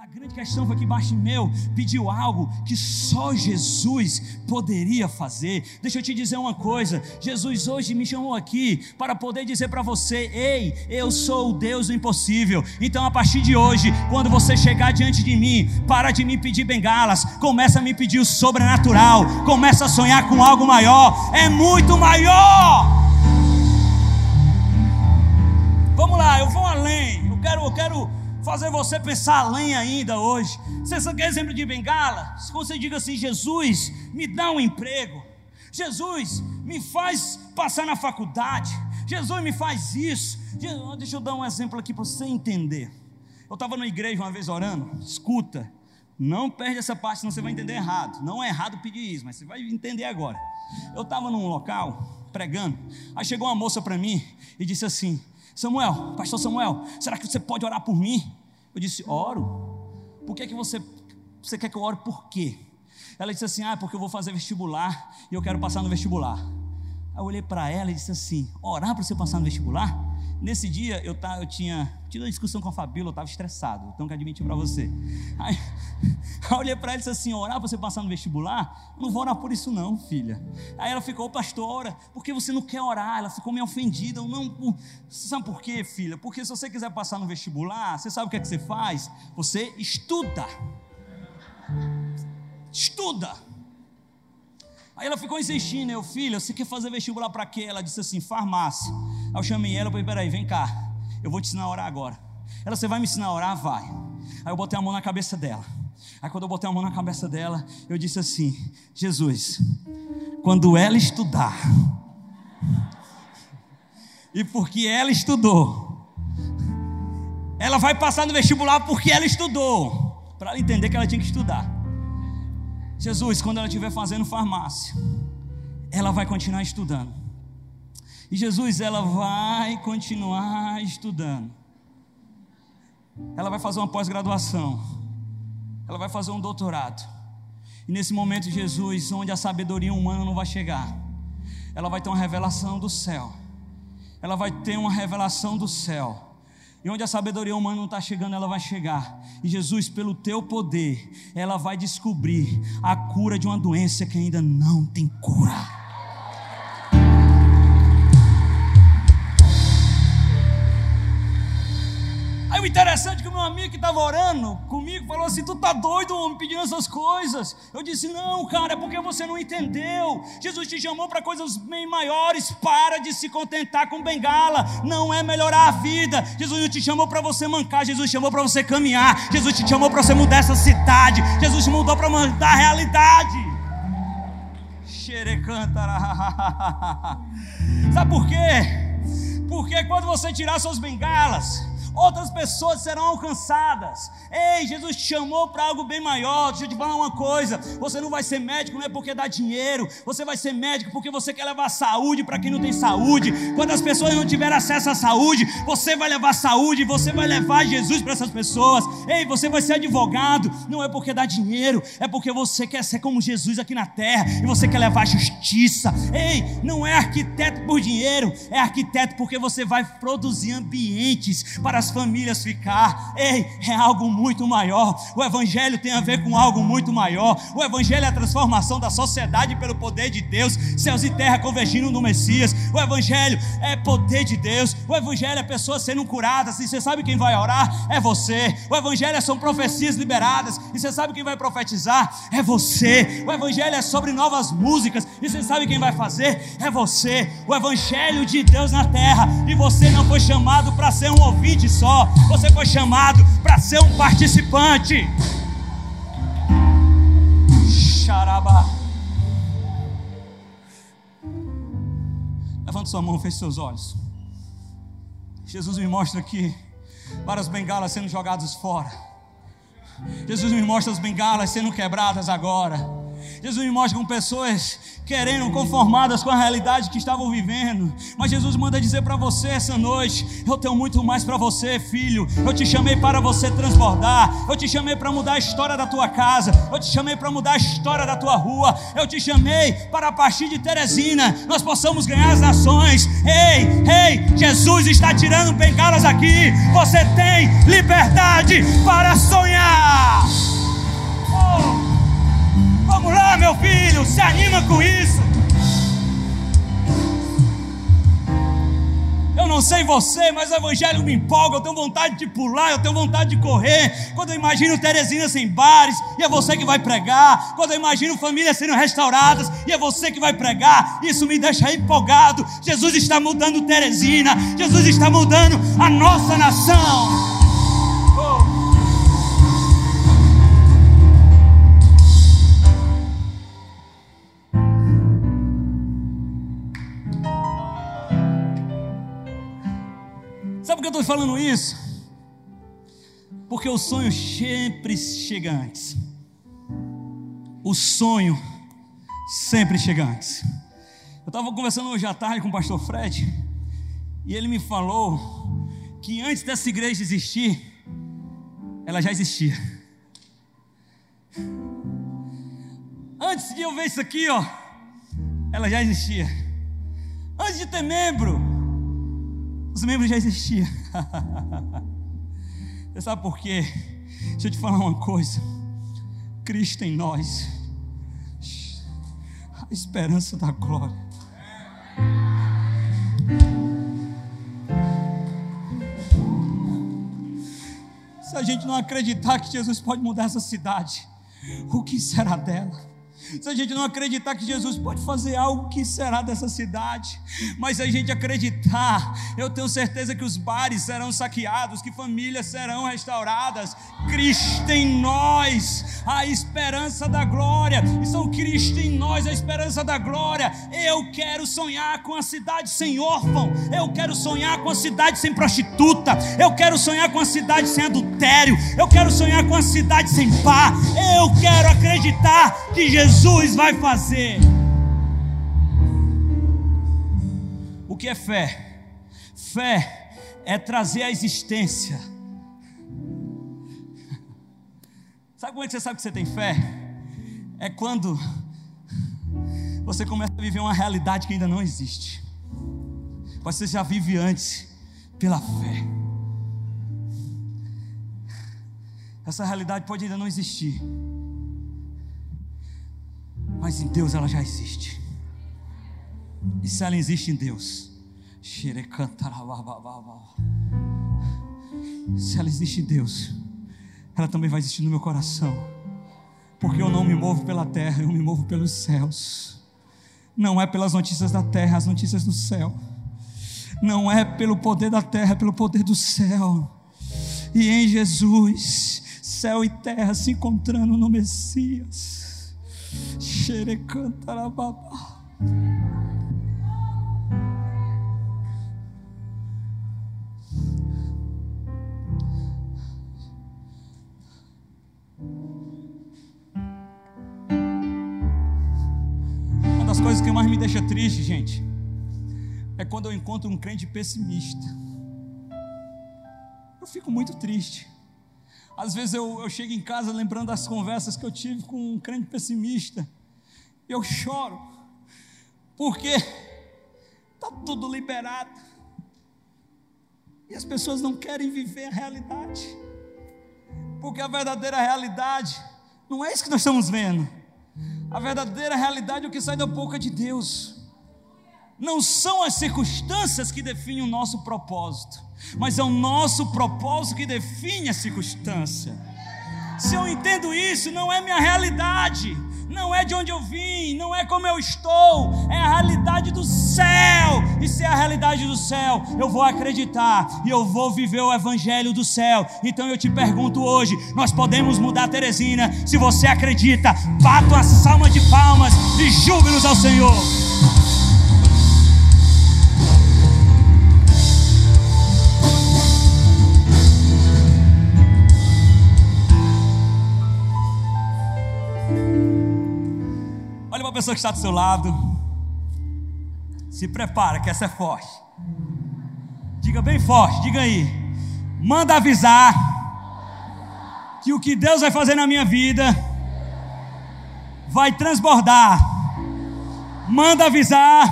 A grande questão foi que Bartimeu pediu algo que só Jesus poderia fazer. Deixa eu te dizer uma coisa: Jesus hoje me chamou aqui para poder dizer para você: ei, eu sou o Deus do impossível. Então, a partir de hoje, quando você chegar diante de mim, para de me pedir bengalas, começa a me pedir o sobrenatural, começa a sonhar com algo maior, é muito maior. Vamos lá, eu vou além. Eu quero, eu quero fazer você pensar além ainda hoje. Você só quer exemplo de bengala? Se você diga assim: Jesus, me dá um emprego. Jesus, me faz passar na faculdade. Jesus, me faz isso. Deixa eu dar um exemplo aqui para você entender. Eu estava na igreja uma vez orando. Escuta, não perde essa parte, senão você vai entender errado. Não é errado pedir isso, mas você vai entender agora. Eu estava num local pregando. Aí chegou uma moça para mim e disse assim: Samuel, pastor Samuel, será que você pode orar por mim? Eu disse, oro. Por que, que você, você quer que eu ore por quê? Ela disse assim, ah, porque eu vou fazer vestibular e eu quero passar no vestibular. Aí eu olhei para ela e disse assim, orar para você passar no vestibular? Nesse dia eu, tá, eu tinha tido uma discussão com a Fabíola, eu estava estressado, então que admitir para você. Aí, eu olhei para ela e disse assim: orar para você passar no vestibular? Não vou orar por isso, não, filha. Aí ela ficou, pastora, por que você não quer orar? Ela ficou meio ofendida. Eu, não, sabe por quê, filha? Porque se você quiser passar no vestibular, você sabe o que é que você faz? Você estuda. Estuda. Aí ela ficou insistindo, eu, filha, você quer fazer vestibular para quê? Ela disse assim, farmácia. Aí eu chamei ela, eu falei, peraí, vem cá, eu vou te ensinar a orar agora. Ela, você vai me ensinar a orar? Vai. Aí eu botei a mão na cabeça dela. Aí quando eu botei a mão na cabeça dela, eu disse assim, Jesus, quando ela estudar, e porque ela estudou, ela vai passar no vestibular porque ela estudou, para ela entender que ela tinha que estudar. Jesus, quando ela estiver fazendo farmácia, ela vai continuar estudando. E Jesus, ela vai continuar estudando. Ela vai fazer uma pós-graduação. Ela vai fazer um doutorado. E nesse momento, Jesus, onde a sabedoria humana não vai chegar, ela vai ter uma revelação do céu. Ela vai ter uma revelação do céu e onde a sabedoria humana não está chegando, ela vai chegar. E Jesus, pelo teu poder, ela vai descobrir a cura de uma doença que ainda não tem cura. Interessante que o meu amigo que estava orando comigo falou assim: Tu tá doido, homem, pedindo essas coisas. Eu disse: Não, cara, é porque você não entendeu. Jesus te chamou para coisas bem maiores. Para de se contentar com bengala. Não é melhorar a vida. Jesus não te chamou para você mancar. Jesus te chamou para você caminhar. Jesus te chamou para você mudar essa cidade. Jesus te mudou para mudar a realidade. Sabe por quê? Porque quando você tirar suas bengalas, outras pessoas serão alcançadas. Ei, Jesus te chamou para algo bem maior. Deixa eu te falar uma coisa: você não vai ser médico não é porque dá dinheiro, você vai ser médico porque você quer levar saúde para quem não tem saúde. Quando as pessoas não tiverem acesso à saúde, você vai levar saúde, você vai levar Jesus para essas pessoas. Ei, você vai ser advogado, não é porque dá dinheiro, é porque você quer ser como Jesus aqui na terra e você quer levar justiça. Ei, não é arquiteto por dinheiro, é arquiteto porque você vai produzir ambientes para as famílias ficar. Ei, é algo muito maior. O Evangelho tem a ver com algo muito maior. O Evangelho é a transformação da sociedade pelo poder de Deus, céus e terra convergindo no Messias. O Evangelho é poder de Deus. O Evangelho é pessoas sendo curadas. E você sabe quem vai orar? É você. O Evangelho são profecias liberadas. E você sabe quem vai profetizar? É você. O Evangelho é sobre novas músicas. E você sabe quem vai fazer? É você. O Evangelho de Deus na terra. E você não foi chamado para ser um ouvinte só, você foi chamado para ser um participante. Xaraba. Levante sua mão, feche seus olhos. Jesus me mostra aqui várias bengalas sendo jogadas fora. Jesus me mostra as bengalas sendo quebradas agora. Jesus me mostra com pessoas querendo, conformadas com a realidade que estavam vivendo. Mas Jesus manda dizer para você essa noite: Eu tenho muito mais para você, filho. Eu te chamei para você transbordar. Eu te chamei para mudar a história da tua casa. Eu te chamei para mudar a história da tua rua. Eu te chamei para a partir de Teresina nós possamos ganhar as nações. Ei, ei, Jesus está tirando bengalas aqui. Você tem liberdade para sonhar. Se anima com isso. Eu não sei você, mas o evangelho me empolga. Eu tenho vontade de pular, eu tenho vontade de correr. Quando eu imagino Teresina sem bares, e é você que vai pregar. Quando eu imagino famílias sendo restauradas, e é você que vai pregar. Isso me deixa empolgado. Jesus está mudando Teresina, Jesus está mudando a nossa nação. Eu estou falando isso? Porque o sonho sempre chega antes. O sonho sempre chega antes. Eu estava conversando hoje à tarde com o pastor Fred, e ele me falou que antes dessa igreja existir, ela já existia. Antes de eu ver isso aqui, ó, ela já existia. Antes de ter membro, os membros já existiam. Você sabe por quê? Deixa eu te falar uma coisa. Cristo em nós, a esperança da glória. Se a gente não acreditar que Jesus pode mudar essa cidade, o que será dela? Se a gente não acreditar que Jesus pode fazer algo, que será dessa cidade? Mas se a gente acreditar, eu tenho certeza que os bares serão saqueados, que famílias serão restauradas. Cristo em nós, a esperança da glória. E são Cristo em nós, a esperança da glória. Eu quero sonhar com a cidade sem órfão. Eu quero sonhar com a cidade sem prostituta. Eu quero sonhar com a cidade sem adultério. Eu quero sonhar com a cidade sem pá. Eu quero acreditar que Jesus Jesus vai fazer. O que é fé? Fé é trazer a existência. Sabe como é que você sabe que você tem fé? É quando você começa a viver uma realidade que ainda não existe. Mas você já vive antes pela fé. Essa realidade pode ainda não existir mas em Deus ela já existe. E se ela existe em Deus, se ela existe em Deus, ela também vai existir no meu coração, porque eu não me movo pela terra, eu me movo pelos céus. Não é pelas notícias da terra, as notícias do céu. Não é pelo poder da terra, é pelo poder do céu. E em Jesus, céu e terra se encontrando no Messias Xerecantarababa. Uma das coisas que mais me deixa triste, gente, é quando eu encontro um crente pessimista. Eu fico muito triste. Às vezes eu, eu chego em casa lembrando das conversas que eu tive com um crente pessimista. Eu choro, porque está tudo liberado. E as pessoas não querem viver a realidade. Porque a verdadeira realidade não é isso que nós estamos vendo. A verdadeira realidade é o que sai da boca de Deus. Não são as circunstâncias que definem o nosso propósito, mas é o nosso propósito que define a circunstância. Se eu entendo isso, não é minha realidade, não é de onde eu vim, não é como eu estou, é a realidade do céu. E se é a realidade do céu, eu vou acreditar e eu vou viver o evangelho do céu. Então eu te pergunto hoje: nós podemos mudar Teresina? Se você acredita, bata uma salva de palmas e júbilos ao Senhor. Pessoa que está do seu lado. Se prepara, que essa é forte. Diga bem forte, diga aí. Manda avisar que o que Deus vai fazer na minha vida vai transbordar. Manda avisar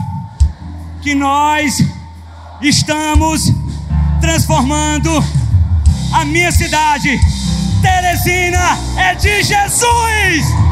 que nós estamos transformando a minha cidade. Teresina é de Jesus.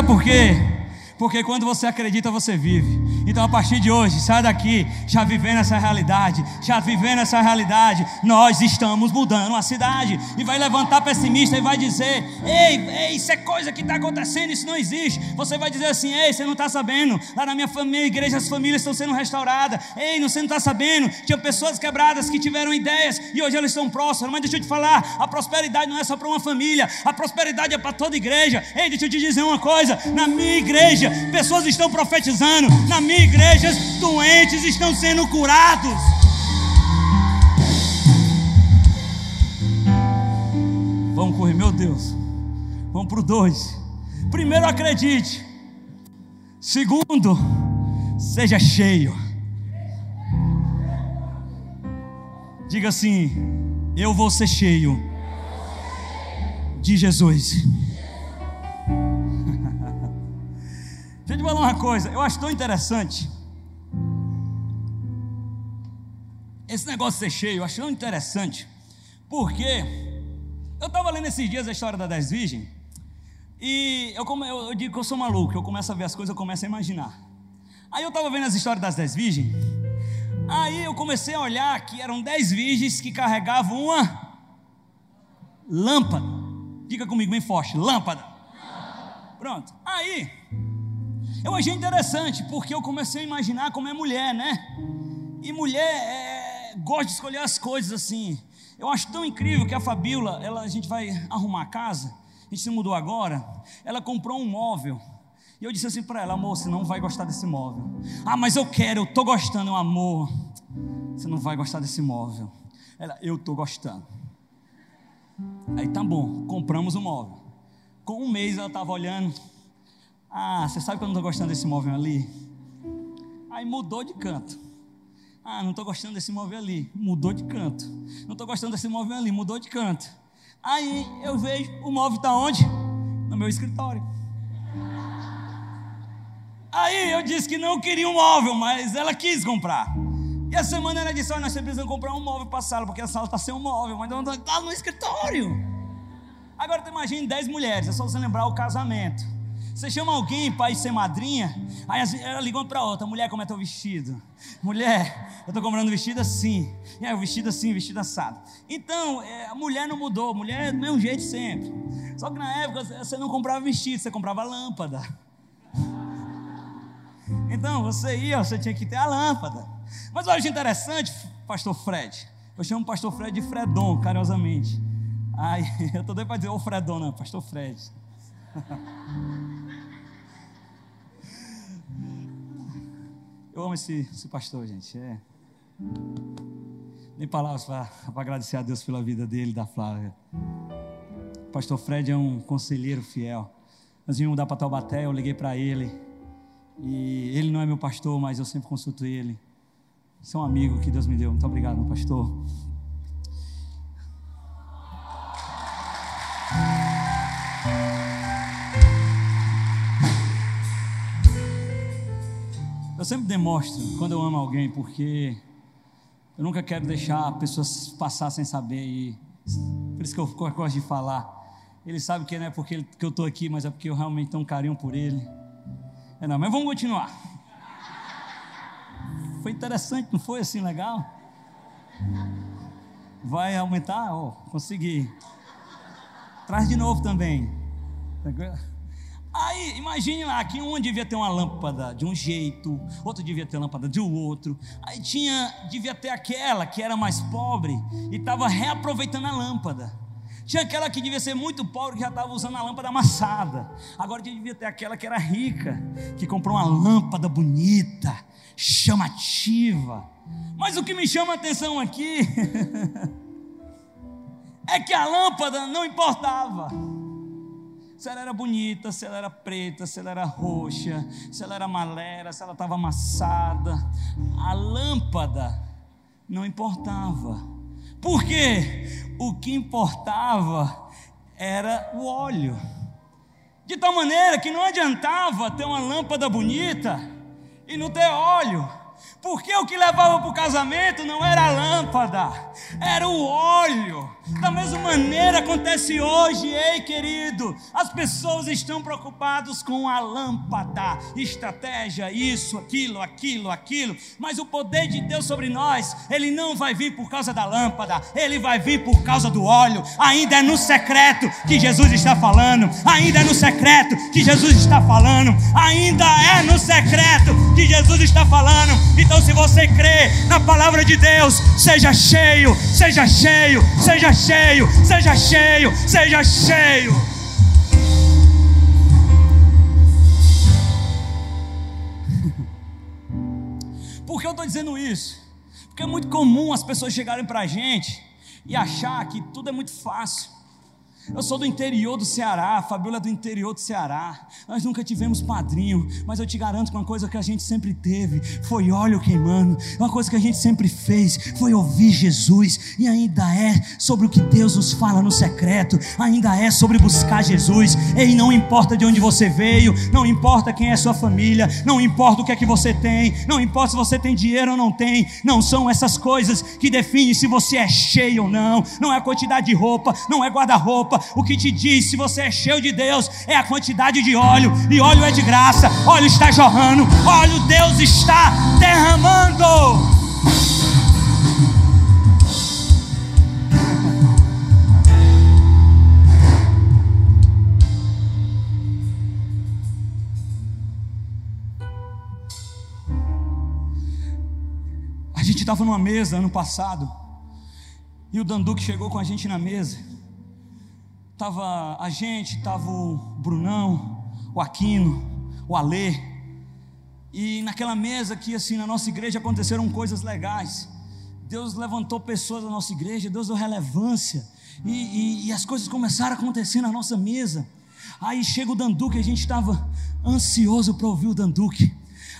Sabe por quê? Porque quando você acredita, você vive. Então, a partir de hoje, sai daqui, já vivendo essa realidade, já vivendo essa realidade, nós estamos mudando a cidade. E vai levantar pessimista e vai dizer: Ei, ei isso é coisa que está acontecendo, isso não existe. Você vai dizer assim: Ei, você não está sabendo? Lá na minha família, igreja, as famílias estão sendo restauradas. Ei, você não está sabendo? Tinha pessoas quebradas que tiveram ideias e hoje elas estão prósperas. Mas deixa eu te falar: a prosperidade não é só para uma família, a prosperidade é para toda igreja. Ei, deixa eu te dizer uma coisa: na minha igreja, pessoas estão profetizando, na minha igreja, doentes estão sendo curados. Vamos correr, meu Deus. Vamos para o dois. Primeiro, acredite. Segundo, seja cheio. Diga assim: Eu vou ser cheio de Jesus. Te falar uma coisa, eu acho tão interessante. Esse negócio ser cheio, eu acho tão interessante. Porque eu estava lendo esses dias a história da Dez Virgens. E eu, eu, eu, digo que eu sou maluco, eu começo a ver as coisas, eu começo a imaginar. Aí eu estava vendo as histórias das dez virgens. Aí eu comecei a olhar que eram dez virgens que carregavam uma lâmpada. Diga comigo bem forte: lâmpada. Pronto. Aí eu achei interessante, porque eu comecei a imaginar como é mulher, né? E mulher é, gosta de escolher as coisas assim. Eu acho tão incrível que a Fabiola, ela, a gente vai arrumar a casa, a gente se mudou agora, ela comprou um móvel. E eu disse assim para ela, amor, você não vai gostar desse móvel. Ah, mas eu quero, eu estou gostando, amor. Você não vai gostar desse móvel. Ela, eu estou gostando. Aí tá bom, compramos o móvel. Com um mês ela estava olhando, ah, você sabe que eu não estou gostando desse móvel ali? Aí mudou de canto. Ah, não estou gostando desse móvel ali. Mudou de canto. Não estou gostando desse móvel ali. Mudou de canto. Aí eu vejo, o móvel está onde? No meu escritório. Aí eu disse que não queria um móvel, mas ela quis comprar. E a semana ela disse: Olha, nós precisamos comprar um móvel para a sala, porque a sala está sem um móvel, mas não está no escritório. Agora tu imagina 10 mulheres, é só você lembrar o casamento. Você chama alguém para ir ser madrinha, aí ela ligou para outra, mulher, como é teu vestido? Mulher, eu estou comprando vestido assim. E aí, vestido assim, vestido assado. Então, é, a mulher não mudou, mulher é do mesmo jeito sempre. Só que na época você não comprava vestido, você comprava lâmpada. Então, você ia, você tinha que ter a lâmpada. Mas eu acho interessante, pastor Fred. Eu chamo o pastor Fred de Fredon, carinhosamente. Ai, eu estou doido para dizer o Fredon, não, pastor Fred. Eu amo esse, esse pastor, gente. É. Nem palavras para agradecer a Deus pela vida dele, da Flávia. O pastor Fred é um conselheiro fiel. Nós vimos mudar para Taubaté, eu liguei para ele. E ele não é meu pastor, mas eu sempre consulto ele. Isso é um amigo que Deus me deu. Muito obrigado, meu pastor. Eu sempre demonstro quando eu amo alguém, porque eu nunca quero deixar pessoas passar sem saber. E por isso que eu gosto de falar. Ele sabe que não é porque que eu estou aqui, mas é porque eu realmente tenho um carinho por ele. É não, mas vamos continuar. Foi interessante, não foi assim legal? Vai aumentar? Oh, consegui. Traz de novo também. Aí, imagine lá que um devia ter uma lâmpada de um jeito, outro devia ter lâmpada de outro. Aí tinha, devia ter aquela que era mais pobre e estava reaproveitando a lâmpada. Tinha aquela que devia ser muito pobre que já estava usando a lâmpada amassada. Agora devia ter aquela que era rica, que comprou uma lâmpada bonita, chamativa. Mas o que me chama a atenção aqui é que a lâmpada não importava se ela era bonita, se ela era preta, se ela era roxa, se ela era malera, se ela estava amassada. A lâmpada não importava. Por quê? O que importava era o óleo. De tal maneira que não adiantava ter uma lâmpada bonita e não ter óleo. Porque o que levava para o casamento não era a lâmpada, era o óleo. Da mesma maneira acontece hoje, ei querido, as pessoas estão preocupadas com a lâmpada, estratégia, isso, aquilo, aquilo, aquilo, mas o poder de Deus sobre nós, ele não vai vir por causa da lâmpada, ele vai vir por causa do óleo. Ainda é no secreto que Jesus está falando, ainda é no secreto que Jesus está falando, ainda é no secreto que Jesus está falando. Então, se você crê na palavra de Deus, seja cheio, seja cheio, seja cheio, seja cheio, seja cheio. Por que eu estou dizendo isso? Porque é muito comum as pessoas chegarem para a gente e achar que tudo é muito fácil. Eu sou do interior do Ceará, a Fabiola é do interior do Ceará. Nós nunca tivemos padrinho, mas eu te garanto que uma coisa que a gente sempre teve foi óleo queimando. Uma coisa que a gente sempre fez foi ouvir Jesus. E ainda é sobre o que Deus nos fala no secreto. Ainda é sobre buscar Jesus. E não importa de onde você veio, não importa quem é sua família, não importa o que é que você tem, não importa se você tem dinheiro ou não tem. Não são essas coisas que definem se você é cheio ou não. Não é a quantidade de roupa, não é guarda-roupa o que te diz se você é cheio de Deus é a quantidade de óleo, e óleo é de graça, óleo está jorrando, óleo Deus está derramando. A gente estava numa mesa ano passado, e o Danduque chegou com a gente na mesa. Tava a gente, tava o Brunão, o Aquino, o Alê. E naquela mesa aqui, assim, na nossa igreja aconteceram coisas legais. Deus levantou pessoas da nossa igreja, Deus deu relevância. E, e, e as coisas começaram a acontecer na nossa mesa. Aí chega o Danduque, a gente estava ansioso para ouvir o Danduque.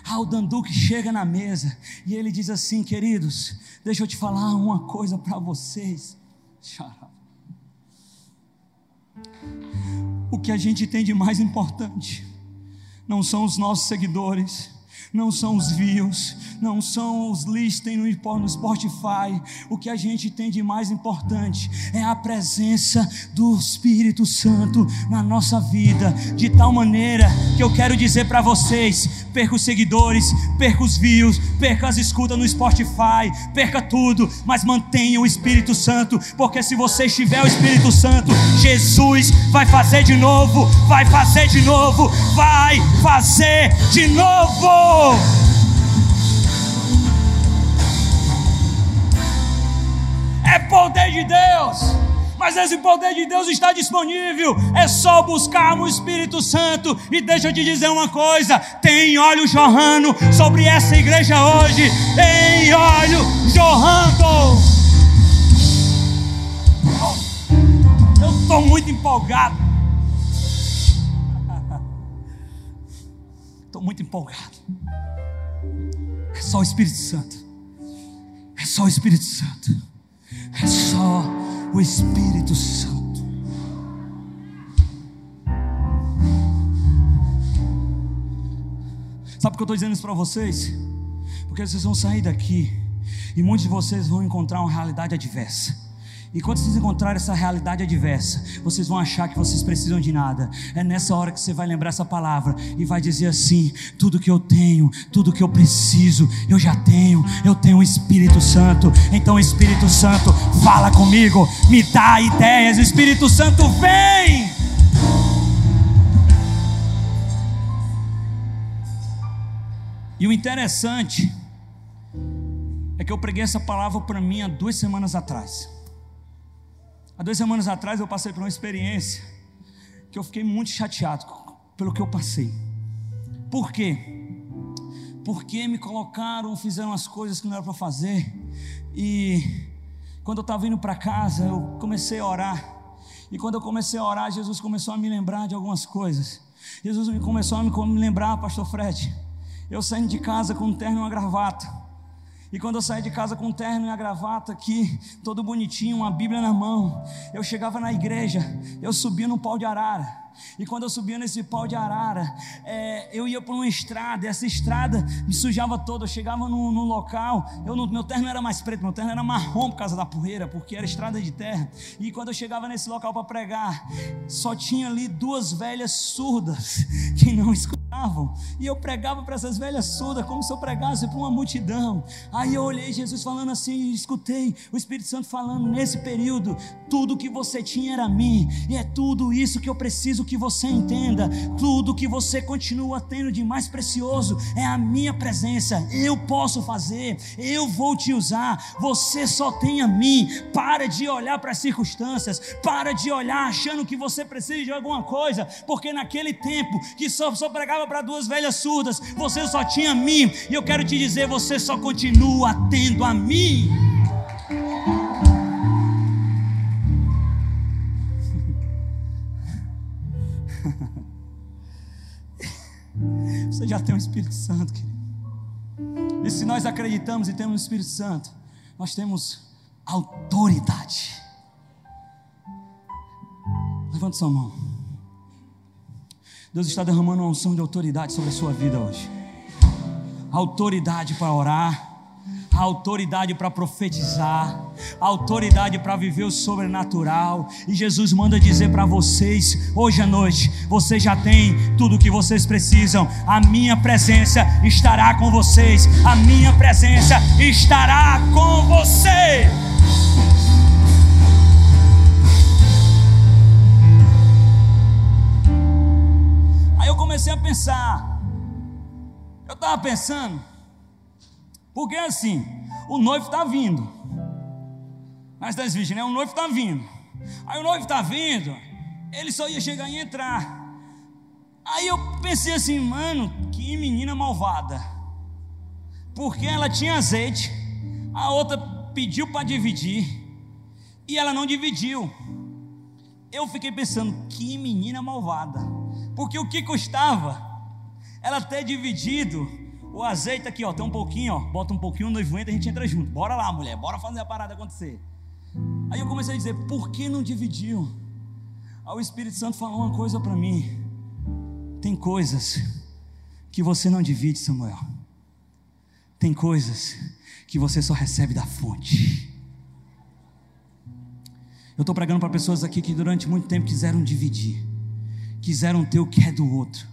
Ah, o Danduque chega na mesa e ele diz assim: queridos, deixa eu te falar uma coisa para vocês. Xará. O que a gente tem de mais importante não são os nossos seguidores, não são os views, não são os listem no Spotify. O que a gente tem de mais importante é a presença do Espírito Santo na nossa vida, de tal maneira que eu quero dizer para vocês: perca os seguidores, perca os views, perca as escutas no Spotify, perca tudo, mas mantenha o Espírito Santo, porque se você estiver o Espírito Santo, Jesus vai fazer de novo, vai fazer de novo, vai fazer de novo. É poder de Deus. Mas esse poder de Deus está disponível. É só buscarmos o Espírito Santo. E deixa eu te dizer uma coisa: tem óleo jorrando sobre essa igreja hoje. Tem óleo jorrando. Eu estou muito empolgado. Estou muito empolgado. É só o Espírito Santo. É só o Espírito Santo. É só o Espírito Santo. Sabe por que eu estou dizendo isso para vocês? Porque vocês vão sair daqui e muitos de vocês vão encontrar uma realidade adversa. E quando vocês encontrarem essa realidade adversa, vocês vão achar que vocês precisam de nada. É nessa hora que você vai lembrar essa palavra e vai dizer assim: tudo que eu tenho, tudo que eu preciso, eu já tenho. Eu tenho o Espírito Santo. Então, Espírito Santo, fala comigo, me dá ideias. Espírito Santo vem. E o interessante é que eu preguei essa palavra para mim há duas semanas atrás. Há duas semanas atrás eu passei por uma experiência que eu fiquei muito chateado pelo que eu passei. Por quê? Porque me colocaram, fizeram as coisas que não era para fazer. E quando eu estava indo para casa, eu comecei a orar. E quando eu comecei a orar, Jesus começou a me lembrar de algumas coisas. Jesus começou a me lembrar, pastor Fred. Eu saindo de casa com um terno e uma gravata. E quando eu saía de casa com um terno e a gravata aqui, todo bonitinho, uma Bíblia na mão, eu chegava na igreja, eu subia no pau de arara. E quando eu subia nesse pau de arara, é, eu ia por uma estrada, e essa estrada me sujava toda. Eu chegava num, local, eu, meu terno era mais preto, meu terno era marrom por causa da poeira, porque era estrada de terra. E quando eu chegava nesse local para pregar, só tinha ali duas velhas surdas que não escutavam. E eu pregava para essas velhas surdas como se eu pregasse para uma multidão. Aí eu olhei Jesus falando assim, e escutei o Espírito Santo falando nesse período: tudo que você tinha era mim, e é tudo isso que eu preciso que você entenda: tudo que você continua tendo de mais precioso é a minha presença. Eu posso fazer, eu vou te usar. Você só tem a mim. Para de olhar para as circunstâncias, para de olhar achando que você precisa de alguma coisa, porque naquele tempo que só, só pregava para duas velhas surdas, você só tinha a mim. E eu quero te dizer: você só continua tendo a mim. Já tem o Espírito Santo, querido. E se nós acreditamos e temos o Espírito Santo, nós temos autoridade. Levante sua mão. Deus está derramando uma unção de autoridade sobre a sua vida hoje. Autoridade para orar a autoridade para profetizar, a autoridade para viver o sobrenatural. E Jesus manda dizer para vocês, hoje à noite, vocês já têm tudo o que vocês precisam. A minha presença estará com vocês. A minha presença estará com você. Aí eu comecei a pensar. Eu estava pensando porque assim, o noivo está vindo. Mas das virgens, né? O noivo está vindo. Aí o noivo está vindo, ele só ia chegar e entrar. Aí eu pensei assim, mano, que menina malvada. Porque ela tinha azeite, a outra pediu para dividir e ela não dividiu. Eu fiquei pensando, que menina malvada. Porque o que custava ela ter dividido o azeite aqui, ó, tem um pouquinho, ó. Bota um pouquinho, o noivo entra, a gente entra junto. Bora lá, mulher, bora fazer a parada acontecer. Aí eu comecei a dizer, por que não dividiu? Aí o Espírito Santo falou uma coisa para mim. Tem coisas que você não divide, Samuel. Tem coisas que você só recebe da fonte. Eu estou pregando para pessoas aqui que durante muito tempo quiseram dividir, quiseram ter o que é do outro.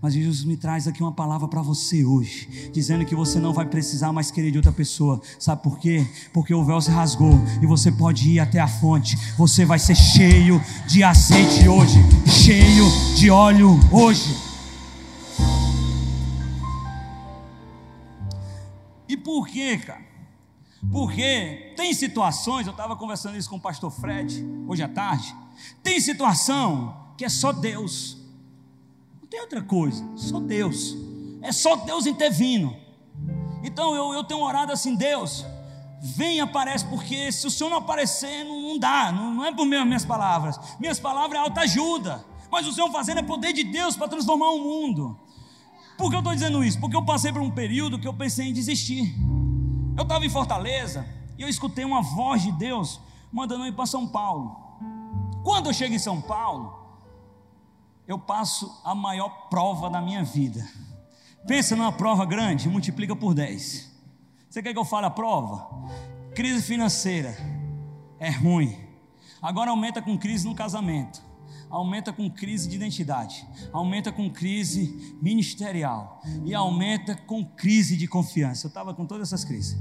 Mas Jesus me traz aqui uma palavra para você hoje, dizendo que você não vai precisar mais querer de outra pessoa. Sabe por quê? Porque o véu se rasgou e você pode ir até a fonte. Você vai ser cheio de azeite hoje, cheio de óleo hoje. E por quê, cara? Porque tem situações, eu estava conversando isso com o pastor Fred hoje à tarde. Tem situação que é só Deus não tem outra coisa, só Deus. É só Deus intervindo. Então eu, eu tenho orado assim, Deus, vem aparece, porque se o Senhor não aparecer, não, não dá, não, não é por minhas palavras. Minhas palavras é alta ajuda. Mas o Senhor fazendo é poder de Deus para transformar o mundo. Por que eu estou dizendo isso? Porque eu passei por um período que eu pensei em desistir. Eu estava em Fortaleza e eu escutei uma voz de Deus mandando eu ir para São Paulo. Quando eu chego em São Paulo, eu passo a maior prova da minha vida. Pensa numa prova grande, multiplica por 10. Você quer que eu fale a prova? Crise financeira é ruim. Agora aumenta com crise no casamento. Aumenta com crise de identidade, aumenta com crise ministerial e aumenta com crise de confiança. Eu estava com todas essas crises.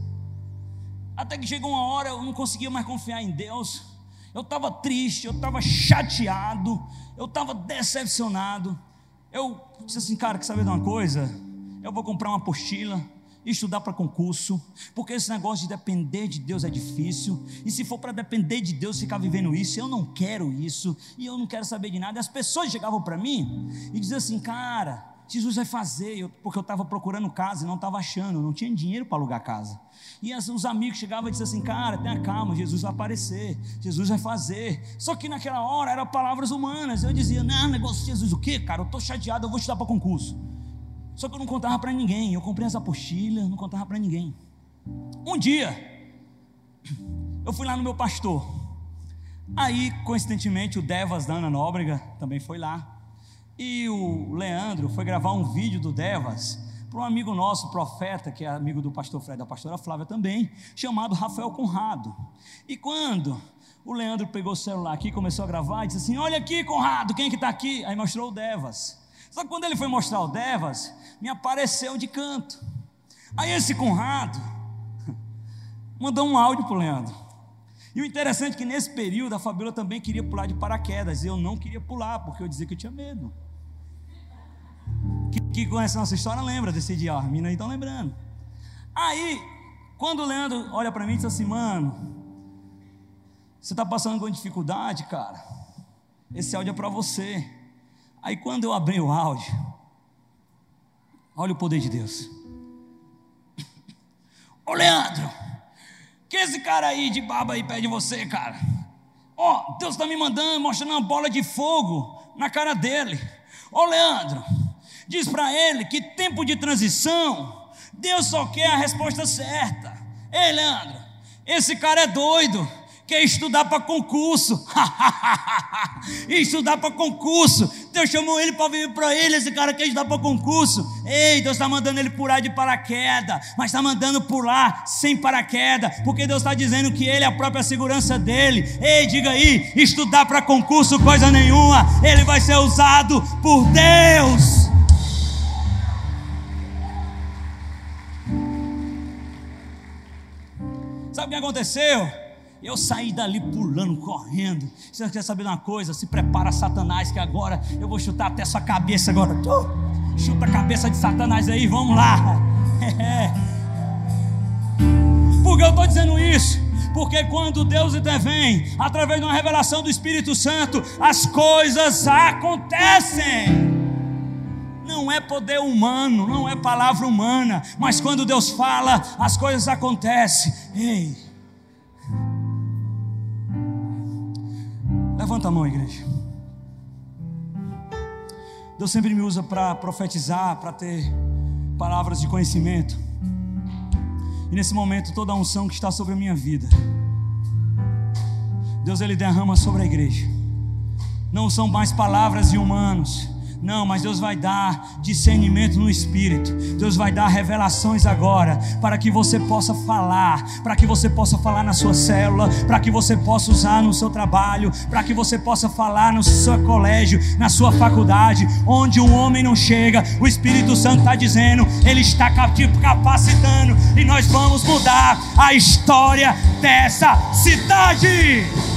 Até que chegou uma hora eu não conseguia mais confiar em Deus eu estava triste, eu estava chateado, eu estava decepcionado. Eu disse assim, cara, quer saber de uma coisa? Eu vou comprar uma apostila, estudar para concurso, porque esse negócio de depender de Deus é difícil, e se for para depender de Deus ficar vivendo isso, eu não quero isso, e eu não quero saber de nada. E as pessoas chegavam para mim e diziam assim, cara, Jesus vai fazer, porque eu estava procurando casa e não estava achando, não tinha dinheiro para alugar casa. E os amigos chegavam e diziam assim: Cara, tenha calma, Jesus vai aparecer, Jesus vai fazer. Só que naquela hora eram palavras humanas. Eu dizia: Não, negócio de Jesus, o quê, cara? Eu estou chateado, eu vou estudar para concurso. Só que eu não contava para ninguém. Eu comprei essa apostila, não contava para ninguém. Um dia, eu fui lá no meu pastor. Aí, coincidentemente, o Devas da Ana Nóbrega também foi lá. E o Leandro foi gravar um vídeo do Devas para um amigo nosso, profeta, que é amigo do pastor Fred, da pastora Flávia também, chamado Rafael Conrado. E quando o Leandro pegou o celular aqui, começou a gravar e disse assim: Olha aqui, Conrado, quem é que está aqui? Aí mostrou o Devas. Só que quando ele foi mostrar o Devas, me apareceu de canto. Aí esse Conrado mandou um áudio para o Leandro. E o interessante é que nesse período a Fabíola também queria pular de paraquedas. E eu não queria pular, porque eu dizia que eu tinha medo. Que, que conhece a nossa história lembra desse dia, ó, a mina aí estão lembrando. Aí, quando o Leandro olha para mim e diz assim, mano, você está passando com dificuldade, cara? Esse áudio é para você. Aí quando eu abri o áudio, olha o poder de Deus. Ô Leandro, que esse cara aí de barba aí pede você, cara? Ó, oh, Deus está me mandando, mostrando uma bola de fogo na cara dele. Ô Leandro, diz para ele que tempo de transição, Deus só quer a resposta certa. Ei, Leandro, esse cara é doido quer estudar para concurso. estudar para concurso. Deus chamou ele para vir para ele. Esse cara quer estudar para concurso. Ei, Deus está mandando ele pular de paraquedas, mas está mandando pular sem paraquedas, porque Deus está dizendo que ele é a própria segurança dele. Ei, diga aí, estudar para concurso, coisa nenhuma. Ele vai ser usado por Deus. Sabe o que aconteceu? Eu saí dali pulando, correndo. Você quer saber de uma coisa? Se prepara, Satanás, que agora eu vou chutar até sua cabeça agora. Uh, chuta a cabeça de Satanás aí, vamos lá. Por que eu estou dizendo isso? Porque quando Deus intervém, através de uma revelação do Espírito Santo, as coisas acontecem não é poder humano, não é palavra humana, mas quando Deus fala, as coisas acontecem. Ei, Levanta a mão, igreja. Deus sempre me usa para profetizar, para ter palavras de conhecimento. E nesse momento, toda a unção que está sobre a minha vida, Deus ele derrama sobre a igreja. Não são mais palavras de humanos não, mas Deus vai dar discernimento no espírito. Deus vai dar revelações agora para que você possa falar, para que você possa falar na sua célula, para que você possa usar no seu trabalho, para que você possa falar no seu colégio, na sua faculdade, onde um homem não chega. O Espírito Santo está dizendo, ele está capacitando e nós vamos mudar a história dessa cidade.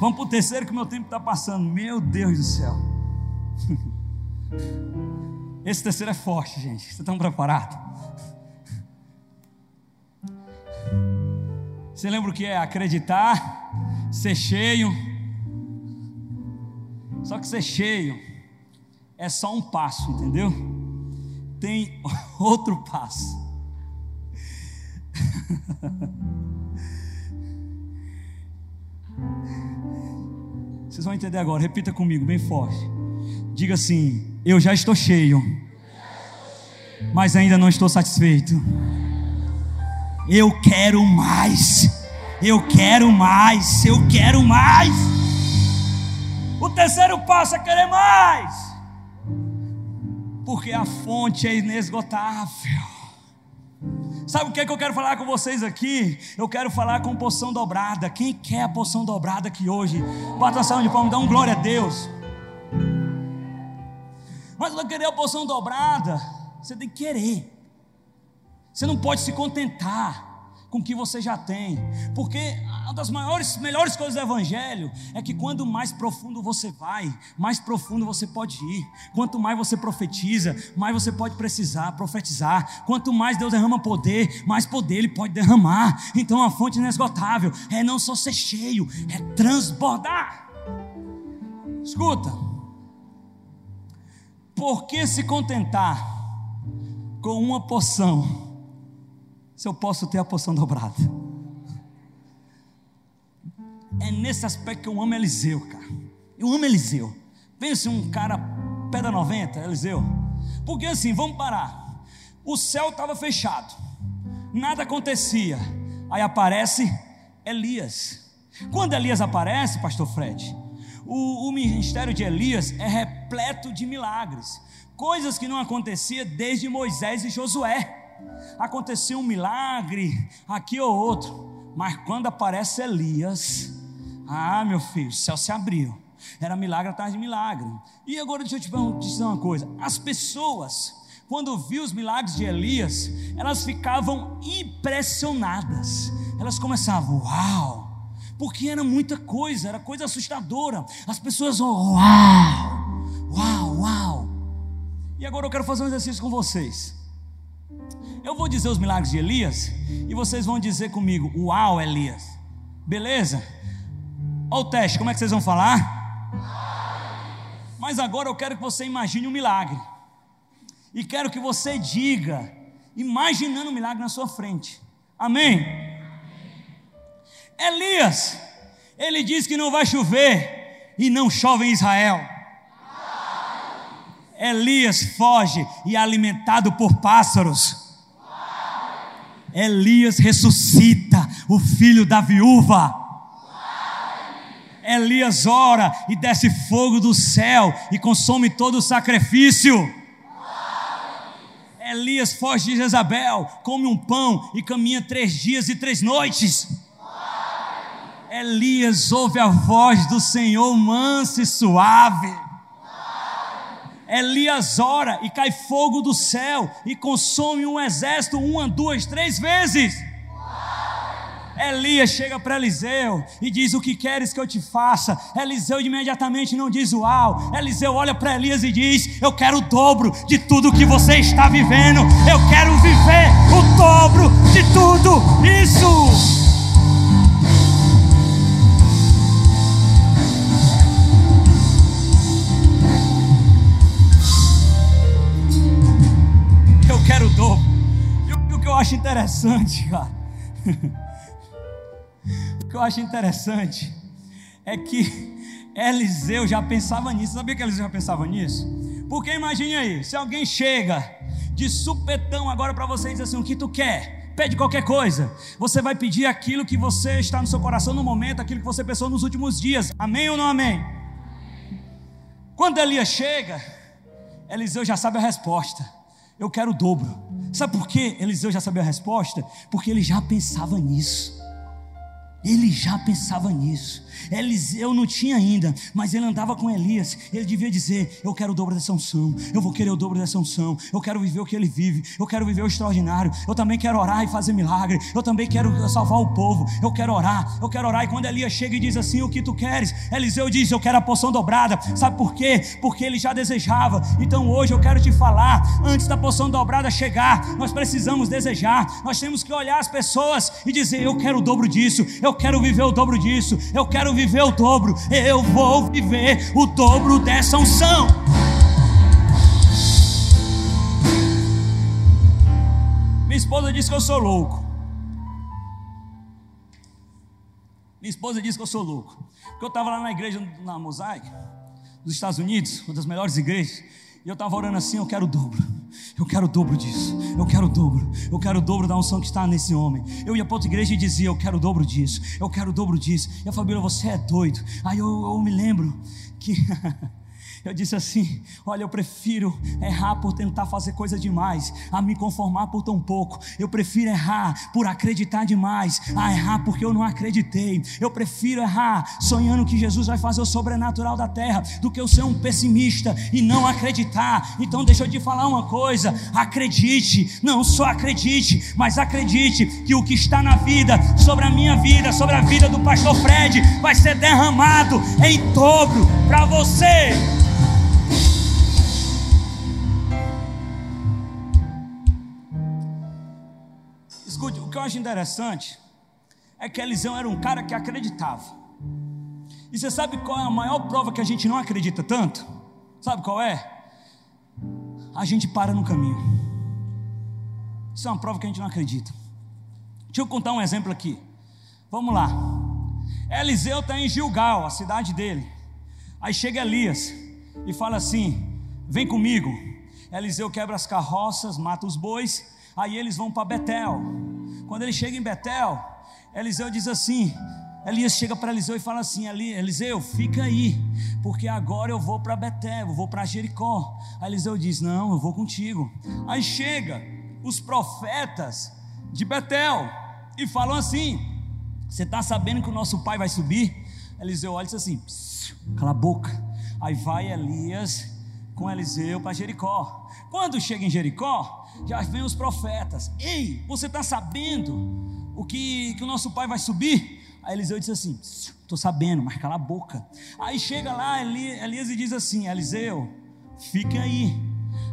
Vamos para o terceiro que meu tempo está passando. Meu Deus do céu. Esse terceiro é forte, gente. Vocês estão preparados? Você lembra o que é acreditar, ser cheio? Só que ser cheio é só um passo, entendeu? Tem outro passo. Vocês vão entender agora, repita comigo, bem forte. Diga assim: Eu já estou cheio, mas ainda não estou satisfeito. Eu quero mais, eu quero mais, eu quero mais. O terceiro passo é querer mais, porque a fonte é inesgotável. Sabe o que, é que eu quero falar com vocês aqui? Eu quero falar com poção dobrada. Quem quer a poção dobrada aqui hoje? Bota a salva de palmas, dá um glória a Deus. Mas para querer a poção dobrada, você tem que querer. Você não pode se contentar com o que você já tem. Porque uma das maiores, melhores coisas do Evangelho é que quando mais profundo você vai, mais profundo você pode ir. Quanto mais você profetiza, mais você pode precisar profetizar. Quanto mais Deus derrama poder, mais poder Ele pode derramar. Então a fonte inesgotável é não só ser cheio, é transbordar. Escuta, por que se contentar com uma porção? Se eu posso ter a poção dobrada. É nesse aspecto que eu amo Eliseu, cara. Eu amo Eliseu. Pense um cara Pedra 90, Eliseu. Porque assim, vamos parar. O céu estava fechado, nada acontecia. Aí aparece Elias. Quando Elias aparece, Pastor Fred, o, o ministério de Elias é repleto de milagres, coisas que não acontecia desde Moisés e Josué. Acontecia um milagre aqui ou outro, mas quando aparece Elias, ah, meu filho, o céu se abriu. Era milagre atrás de milagre. E agora deixa eu te dizer uma coisa: as pessoas, quando viu os milagres de Elias, elas ficavam impressionadas. Elas começavam, uau! porque era muita coisa, era coisa assustadora. As pessoas, uau, uau, uau. E agora eu quero fazer um exercício com vocês. Eu vou dizer os milagres de Elias e vocês vão dizer comigo, uau, Elias. Beleza? Olha o teste, como é que vocês vão falar? Mas agora eu quero que você imagine um milagre. E quero que você diga, imaginando um milagre na sua frente. Amém? Elias, ele diz que não vai chover e não chove em Israel. Elias foge e é alimentado por pássaros. Elias ressuscita o filho da viúva. Elias ora e desce fogo do céu e consome todo o sacrifício. Elias foge de Jezabel, come um pão e caminha três dias e três noites. Elias ouve a voz do Senhor mansa e suave. Elias ora e cai fogo do céu e consome um exército uma, duas, três vezes. Elias chega para Eliseu e diz: O que queres que eu te faça? Eliseu imediatamente não diz uau. Eliseu olha para Elias e diz: Eu quero o dobro de tudo que você está vivendo. Eu quero viver o dobro de tudo isso. Acho interessante, cara, o que eu acho interessante é que Eliseu já pensava nisso. Sabia que Eliseu já pensava nisso? Porque imagine aí, se alguém chega de supetão agora para você e diz assim: o que tu quer? Pede qualquer coisa. Você vai pedir aquilo que você está no seu coração no momento, aquilo que você pensou nos últimos dias. Amém ou não amém? Quando Elias chega, Eliseu já sabe a resposta eu quero o dobro. Sabe por quê? Eliseu já sabia a resposta? Porque ele já pensava nisso. Ele já pensava nisso. Eliseu não tinha ainda, mas ele andava com Elias. Ele devia dizer: Eu quero o dobro dessa unção. Eu vou querer o dobro dessa unção. Eu quero viver o que ele vive. Eu quero viver o extraordinário. Eu também quero orar e fazer milagre. Eu também quero salvar o povo. Eu quero orar. Eu quero orar. E quando Elias chega e diz assim: O que tu queres? Eliseu diz: Eu quero a porção dobrada. Sabe por quê? Porque ele já desejava. Então hoje eu quero te falar: antes da porção dobrada chegar, nós precisamos desejar. Nós temos que olhar as pessoas e dizer: Eu quero o dobro disso. Eu quero viver o dobro disso. Eu quero quero viver o dobro, eu vou viver o dobro dessa unção. Minha esposa diz que eu sou louco. Minha esposa diz que eu sou louco. Porque eu estava lá na igreja na Mosaic, nos Estados Unidos, uma das melhores igrejas. E eu estava orando assim: eu quero o dobro, eu quero o dobro disso, eu quero o dobro, eu quero o dobro da unção que está nesse homem. Eu ia para outra igreja e dizia: eu quero o dobro disso, eu quero o dobro disso. E a família, você é doido. Aí eu, eu me lembro que Eu disse assim: Olha, eu prefiro errar por tentar fazer coisa demais, a me conformar por tão pouco. Eu prefiro errar por acreditar demais, a errar porque eu não acreditei. Eu prefiro errar sonhando que Jesus vai fazer o sobrenatural da terra, do que eu ser um pessimista e não acreditar. Então, deixa eu te falar uma coisa: acredite, não só acredite, mas acredite que o que está na vida, sobre a minha vida, sobre a vida do pastor Fred, vai ser derramado em dobro para você. O que eu acho interessante é que Eliseu era um cara que acreditava. E você sabe qual é a maior prova que a gente não acredita tanto? Sabe qual é? A gente para no caminho. Isso é uma prova que a gente não acredita. Deixa eu contar um exemplo aqui. Vamos lá. Eliseu está em Gilgal, a cidade dele. Aí chega Elias e fala assim: Vem comigo. Eliseu quebra as carroças, mata os bois, aí eles vão para Betel. Quando ele chega em Betel, Eliseu diz assim: Elias chega para Eliseu e fala assim: Eliseu, fica aí, porque agora eu vou para Betel, eu vou para Jericó. Aí Eliseu diz: Não, eu vou contigo. Aí chega os profetas de Betel e falam assim: Você está sabendo que o nosso pai vai subir? Eliseu olha e diz assim: Cala a boca. Aí vai Elias com Eliseu para Jericó. Quando chega em Jericó, já vem os profetas: Ei, você está sabendo o que, que o nosso pai vai subir? Aí Eliseu disse assim: Estou sabendo, mas cala a boca. Aí chega lá Elias e diz assim: Eliseu, fica aí.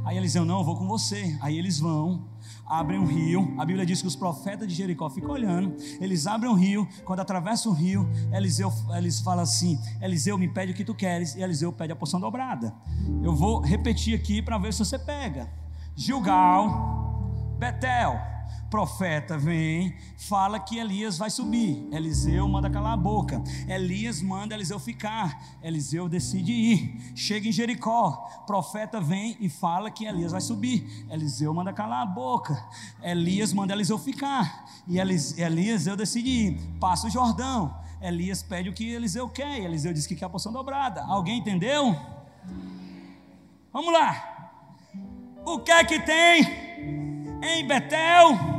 Aí Eliseu, não, eu vou com você. Aí eles vão, abrem um rio. A Bíblia diz que os profetas de Jericó ficam olhando. Eles abrem um rio. Quando atravessam o rio, Eliseu, eles falam assim: Eliseu, me pede o que tu queres. E Eliseu pede a porção dobrada. Eu vou repetir aqui para ver se você pega. Gilgal, Betel, profeta vem, fala que Elias vai subir. Eliseu manda calar a boca. Elias manda Eliseu ficar. Eliseu decide ir. Chega em Jericó. Profeta vem e fala que Elias vai subir. Eliseu manda calar a boca. Elias manda Eliseu ficar. E Elias, eu decide ir. Passa o Jordão. Elias pede o que Eliseu quer. Eliseu diz que quer a porção dobrada. Alguém entendeu? Vamos lá. O que é que tem em Betel?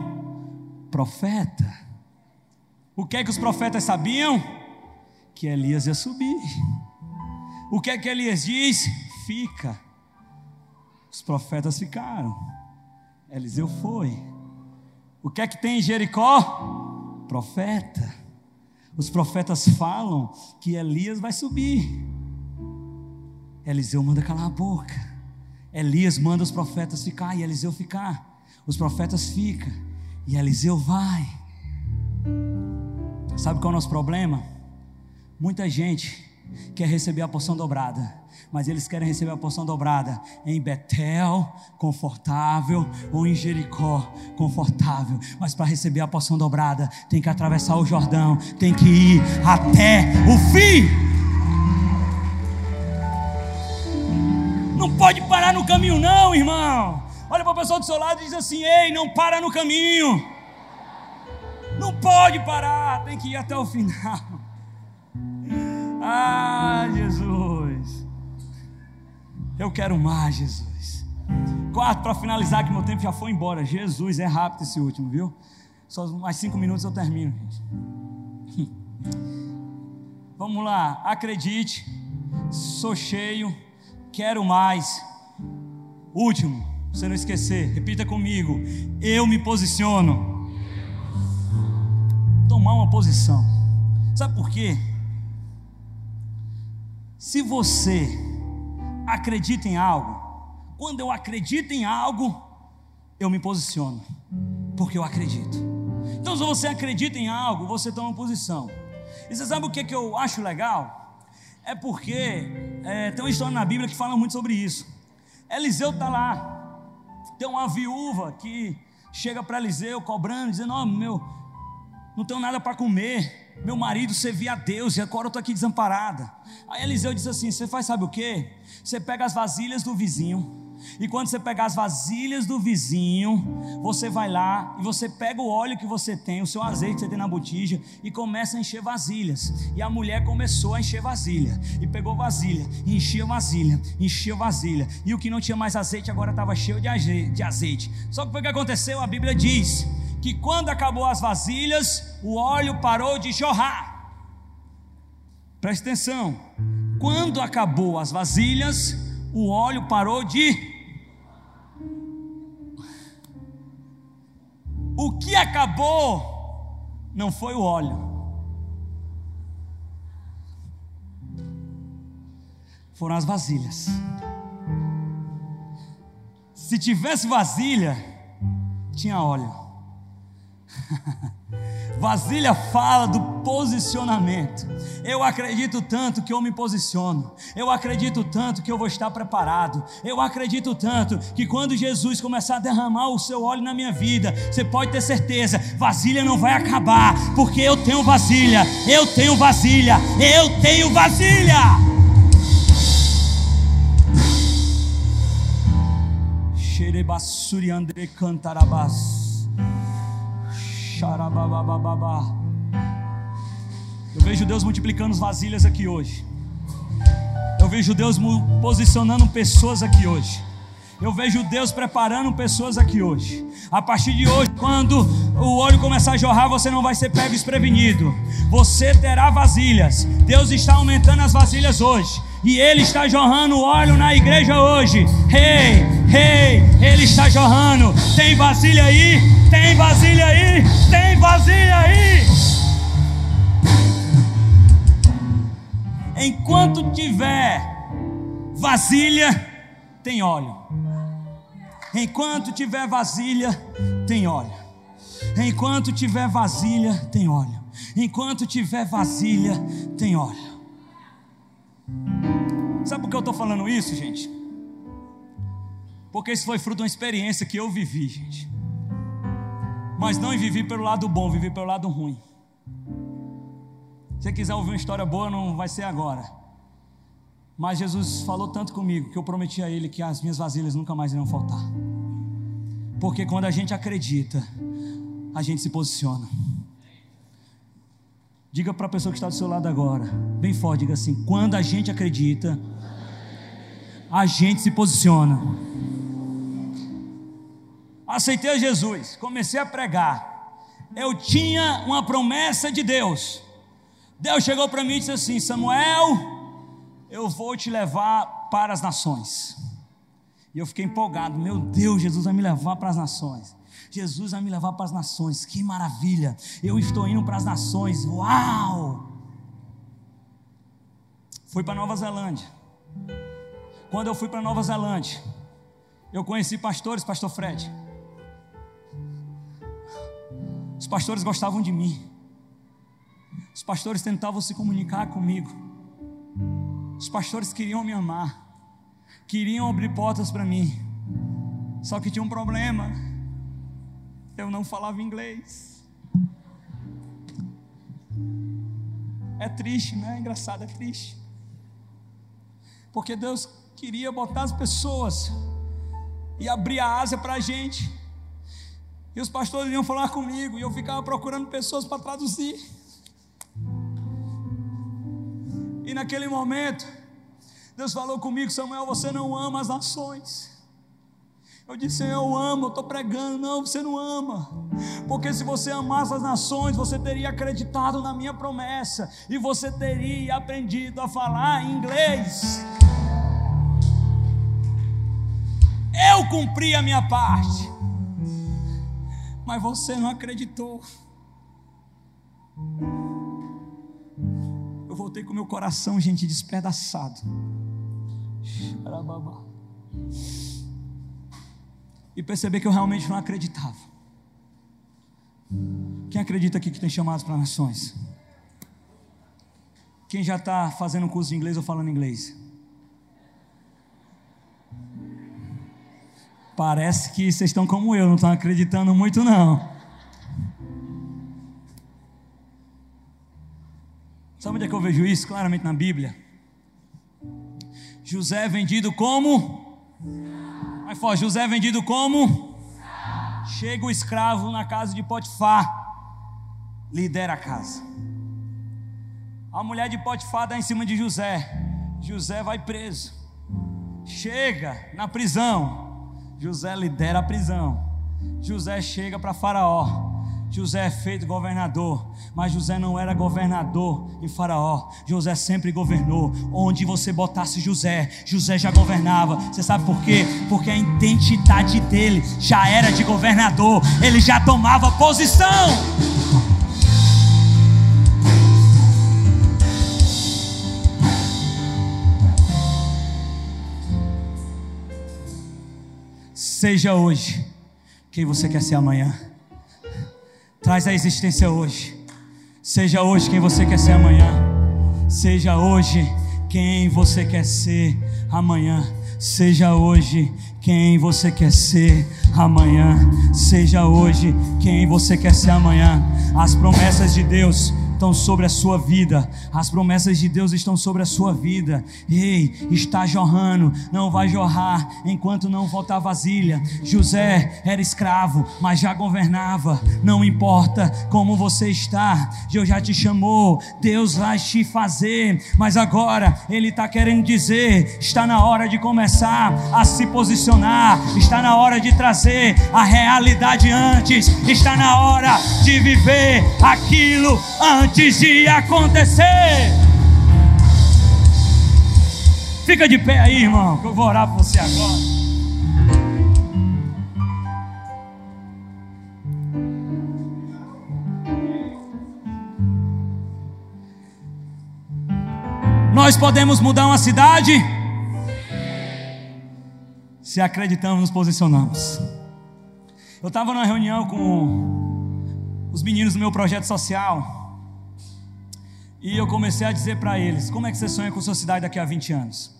Profeta. O que é que os profetas sabiam? Que Elias ia subir. O que é que Elias diz? Fica. Os profetas ficaram. Eliseu foi. O que é que tem em Jericó? Profeta. Os profetas falam que Elias vai subir. Eliseu manda calar a boca. Elias manda os profetas ficar e Eliseu ficar. Os profetas ficam. E Eliseu vai. Sabe qual é o nosso problema? Muita gente quer receber a porção dobrada, mas eles querem receber a porção dobrada em Betel, confortável, ou em Jericó, confortável. Mas para receber a porção dobrada, tem que atravessar o Jordão, tem que ir até o fim. Não pode parar no caminho, não, irmão. Olha para a pessoa do seu lado e diz assim: Ei, não para no caminho. Não pode parar, tem que ir até o final. Ah, Jesus. Eu quero mais, Jesus. Quarto, para finalizar, que meu tempo já foi embora. Jesus, é rápido esse último, viu? Só mais cinco minutos eu termino, gente. Vamos lá, acredite, sou cheio, quero mais. Último, você não esquecer, repita comigo: eu me posiciono. Tomar uma posição. Sabe por quê? Se você acredita em algo, quando eu acredito em algo, eu me posiciono, porque eu acredito. Então, se você acredita em algo, você toma posição. E você sabe o que, que eu acho legal? É porque é, tem uma história na Bíblia que fala muito sobre isso. Eliseu está lá, tem uma viúva que chega para Eliseu cobrando, dizendo: Ó, oh, meu, não tenho nada para comer. Meu marido servia a Deus e agora eu estou aqui desamparada. Aí Eliseu diz assim: Você faz sabe o que? Você pega as vasilhas do vizinho e quando você pegar as vasilhas do vizinho, você vai lá e você pega o óleo que você tem, o seu azeite que você tem na botija e começa a encher vasilhas. E a mulher começou a encher vasilha e pegou vasilha, e enchia vasilha, enchia vasilha. E o que não tinha mais azeite agora estava cheio de azeite. Só que o que aconteceu? A Bíblia diz que quando acabou as vasilhas, o óleo parou de jorrar. Preste atenção. Quando acabou as vasilhas, o óleo parou de. O que acabou não foi o óleo, foram as vasilhas. Se tivesse vasilha, tinha óleo. Vasilha fala do posicionamento. Eu acredito tanto que eu me posiciono. Eu acredito tanto que eu vou estar preparado. Eu acredito tanto que quando Jesus começar a derramar o seu óleo na minha vida, você pode ter certeza, vasilha não vai acabar, porque eu tenho vasilha. Eu tenho vasilha. Eu tenho vasilha. Xerebassuri André Cantarabás. Eu vejo Deus multiplicando as vasilhas aqui hoje. Eu vejo Deus posicionando pessoas aqui hoje. Eu vejo Deus preparando pessoas aqui hoje. A partir de hoje, quando o óleo começar a jorrar, você não vai ser pego desprevenido. Você terá vasilhas. Deus está aumentando as vasilhas hoje. E Ele está jorrando óleo na igreja hoje. Rei, rei, Ele está jorrando. Tem vasilha aí? Tem vasilha aí? Tem vasilha aí? Enquanto tiver vasilha, tem óleo. Enquanto tiver vasilha, tem óleo. Enquanto tiver vasilha, tem óleo. Enquanto tiver vasilha, tem óleo. Sabe por que eu estou falando isso, gente? Porque isso foi fruto de uma experiência que eu vivi, gente. Mas não vivi pelo lado bom, vivi pelo lado ruim. Se você quiser ouvir uma história boa, não vai ser agora. Mas Jesus falou tanto comigo que eu prometi a Ele que as minhas vasilhas nunca mais irão faltar. Porque quando a gente acredita, a gente se posiciona. Diga para a pessoa que está do seu lado agora, bem forte, diga assim: quando a gente acredita, a gente se posiciona. Aceitei Jesus, comecei a pregar. Eu tinha uma promessa de Deus. Deus chegou para mim e disse assim: Samuel, eu vou te levar para as nações. E eu fiquei empolgado, meu Deus, Jesus vai me levar para as nações. Jesus vai me levar para as nações, que maravilha! Eu estou indo para as nações, uau! Fui para Nova Zelândia. Quando eu fui para Nova Zelândia, eu conheci pastores, pastor Fred. Os pastores gostavam de mim. Os pastores tentavam se comunicar comigo. Os pastores queriam me amar, queriam abrir portas para mim, só que tinha um problema: eu não falava inglês. É triste, não é engraçado, é triste. Porque Deus queria botar as pessoas e abrir a asa para a gente. E os pastores iam falar comigo e eu ficava procurando pessoas para traduzir. E naquele momento, Deus falou comigo: Samuel, você não ama as nações. Eu disse, eu amo, eu estou pregando. Não, você não ama. Porque se você amasse as nações, você teria acreditado na minha promessa. E você teria aprendido a falar inglês. Eu cumpri a minha parte. Mas você não acreditou voltei com meu coração, gente, despedaçado. E perceber que eu realmente não acreditava. Quem acredita aqui que tem chamados para nações? Quem já está fazendo um curso de inglês ou falando inglês? Parece que vocês estão como eu, não estão acreditando muito, não. Sabe onde é que eu vejo isso? Claramente na Bíblia. José é vendido como? Vai fora, José é vendido como? Chega o escravo na casa de Potifar, lidera a casa. A mulher de Potifar dá em cima de José. José vai preso. Chega na prisão. José lidera a prisão. José chega para Faraó. José é feito governador, mas José não era governador em Faraó. José sempre governou. Onde você botasse José, José já governava. Você sabe por quê? Porque a identidade dele já era de governador, ele já tomava posição. Seja hoje quem você quer ser amanhã. Traz a existência hoje. Seja hoje quem você quer ser amanhã. Seja hoje quem você quer ser amanhã. Seja hoje quem você quer ser amanhã. Seja hoje quem você quer ser amanhã. As promessas de Deus estão sobre a sua vida, as promessas de Deus estão sobre a sua vida. Ei, está jorrando, não vai jorrar enquanto não voltar vasilha. José era escravo, mas já governava. Não importa como você está, Deus já te chamou, Deus vai te fazer, mas agora Ele está querendo dizer: está na hora de começar a se posicionar, está na hora de trazer a realidade antes, está na hora de viver aquilo antes de acontecer. Fica de pé aí, irmão, que eu vou orar por você agora. Nós podemos mudar uma cidade se acreditamos, nos posicionamos. Eu estava numa reunião com os meninos do meu projeto social e eu comecei a dizer para eles: Como é que você sonha com sua cidade daqui a 20 anos?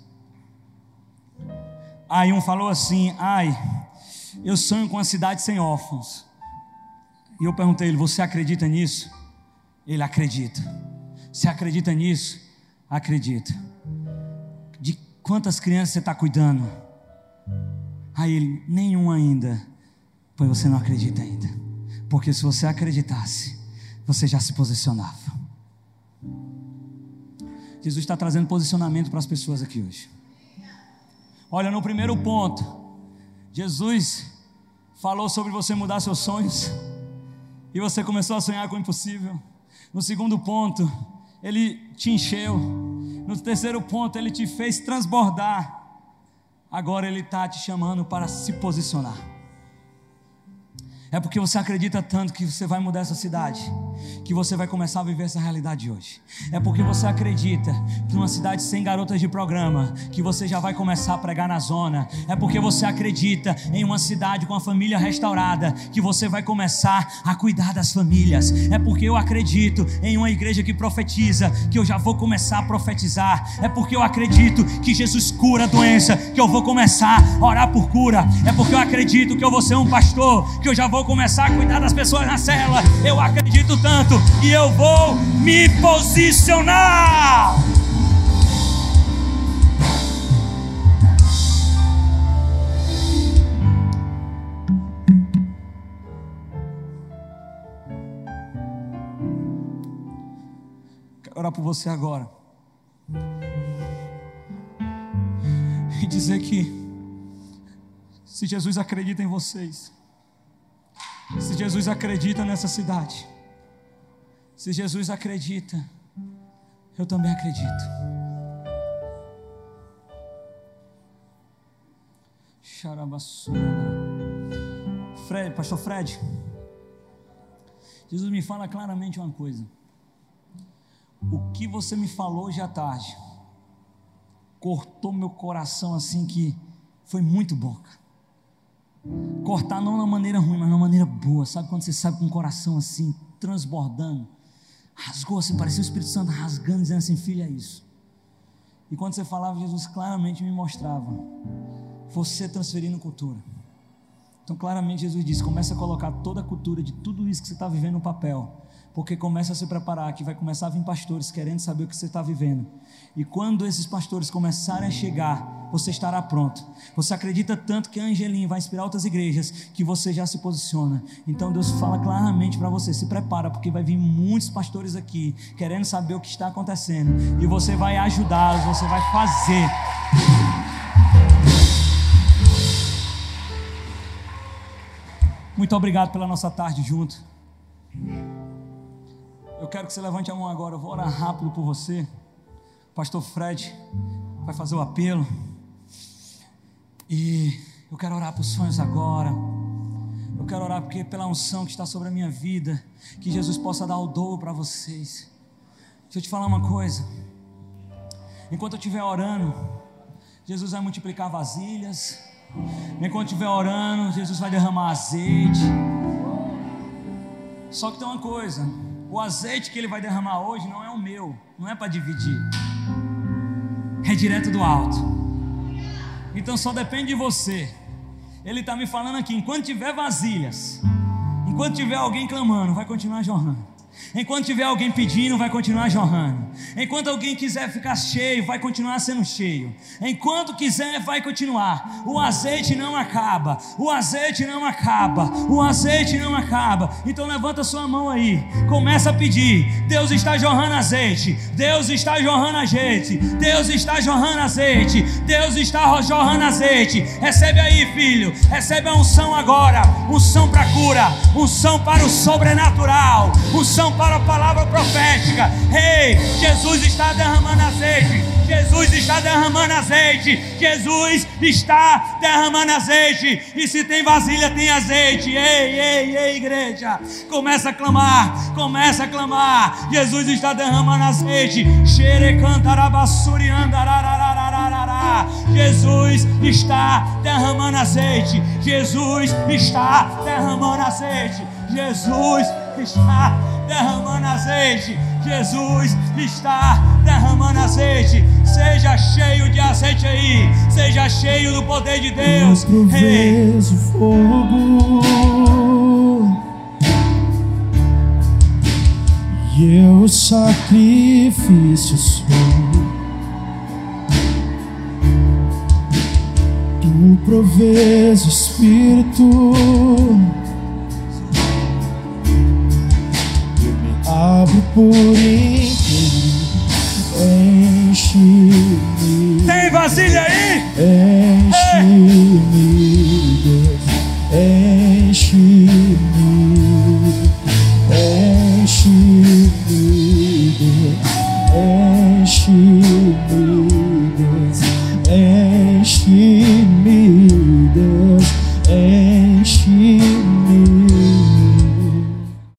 Aí um falou assim: Ai, eu sonho com a cidade sem órfãos. E eu perguntei ele: Você acredita nisso? Ele acredita. Você acredita nisso? Acredita. De quantas crianças você está cuidando? Aí ele, nenhum ainda, pois você não acredita ainda. Porque se você acreditasse, você já se posicionava. Jesus está trazendo posicionamento para as pessoas aqui hoje. Olha, no primeiro ponto, Jesus falou sobre você mudar seus sonhos e você começou a sonhar com o impossível. No segundo ponto, ele te encheu. No terceiro ponto, ele te fez transbordar. Agora Ele está te chamando para se posicionar. É porque você acredita tanto que você vai mudar essa cidade, que você vai começar a viver essa realidade hoje. É porque você acredita que numa cidade sem garotas de programa, que você já vai começar a pregar na zona. É porque você acredita em uma cidade com a família restaurada, que você vai começar a cuidar das famílias. É porque eu acredito em uma igreja que profetiza, que eu já vou começar a profetizar. É porque eu acredito que Jesus cura a doença, que eu vou começar a orar por cura. É porque eu acredito que eu vou ser um pastor, que eu já vou começar a cuidar das pessoas na cela. Eu acredito tanto e eu vou me posicionar. Quero orar por você agora. E dizer que se Jesus acredita em vocês, se Jesus acredita nessa cidade, se Jesus acredita, eu também acredito. Fred, Pastor Fred, Jesus me fala claramente uma coisa. O que você me falou hoje à tarde cortou meu coração assim que foi muito bom. Cortar não uma maneira ruim, mas uma maneira boa. Sabe quando você sabe com o coração assim, transbordando? Rasgou assim, parecia o Espírito Santo rasgando, dizendo assim: Filha, é isso. E quando você falava, Jesus claramente me mostrava. Você transferindo cultura. Então, claramente, Jesus disse: começa a colocar toda a cultura de tudo isso que você está vivendo no papel porque começa a se preparar, que vai começar a vir pastores querendo saber o que você está vivendo. E quando esses pastores começarem a chegar, você estará pronto. Você acredita tanto que Angelim vai inspirar outras igrejas que você já se posiciona. Então Deus fala claramente para você: se prepara, porque vai vir muitos pastores aqui querendo saber o que está acontecendo. E você vai ajudá-los, você vai fazer. Muito obrigado pela nossa tarde junto. Eu quero que você levante a mão agora. Eu vou orar rápido por você. Pastor Fred vai fazer o apelo. E eu quero orar por sonhos agora. Eu quero orar porque pela unção que está sobre a minha vida, que Jesus possa dar o dobro para vocês. Deixa eu te falar uma coisa. Enquanto eu estiver orando, Jesus vai multiplicar vasilhas. Enquanto eu estiver orando, Jesus vai derramar azeite. Só que tem uma coisa o azeite que ele vai derramar hoje não é o meu, não é para dividir, é direto do alto. Então só depende de você. Ele está me falando aqui: enquanto tiver vasilhas, enquanto tiver alguém clamando, vai continuar jorrando. Enquanto tiver alguém pedindo, vai continuar jorrando. Enquanto alguém quiser ficar cheio, vai continuar sendo cheio. Enquanto quiser, vai continuar. O azeite não acaba. O azeite não acaba. O azeite não acaba. Então levanta sua mão aí. Começa a pedir. Deus está jorrando azeite. Deus está jorrando azeite. Deus está jorrando azeite. Deus está jorrando azeite. Recebe aí, filho. Recebe a unção agora. Unção para cura. Unção para o sobrenatural. Unção para a palavra profética. Ei, Jesus está derramando azeite. Jesus está derramando azeite. Jesus está derramando azeite. E se tem vasilha, tem azeite. Ei, ei, ei, igreja. Começa a clamar. Começa a clamar. Jesus está derramando azeite. Jesus está derramando azeite. Jesus está derramando azeite. Jesus está derramando azeite. Jesus está derramando azeite. Seja cheio de azeite aí. Seja cheio do poder de Deus. Ei. fogo. E eu sacrifício sou. Tu provês o Espírito abre por inteiro, enche-me. Tem vasilha aí? Enche-me, Deus, enche-me,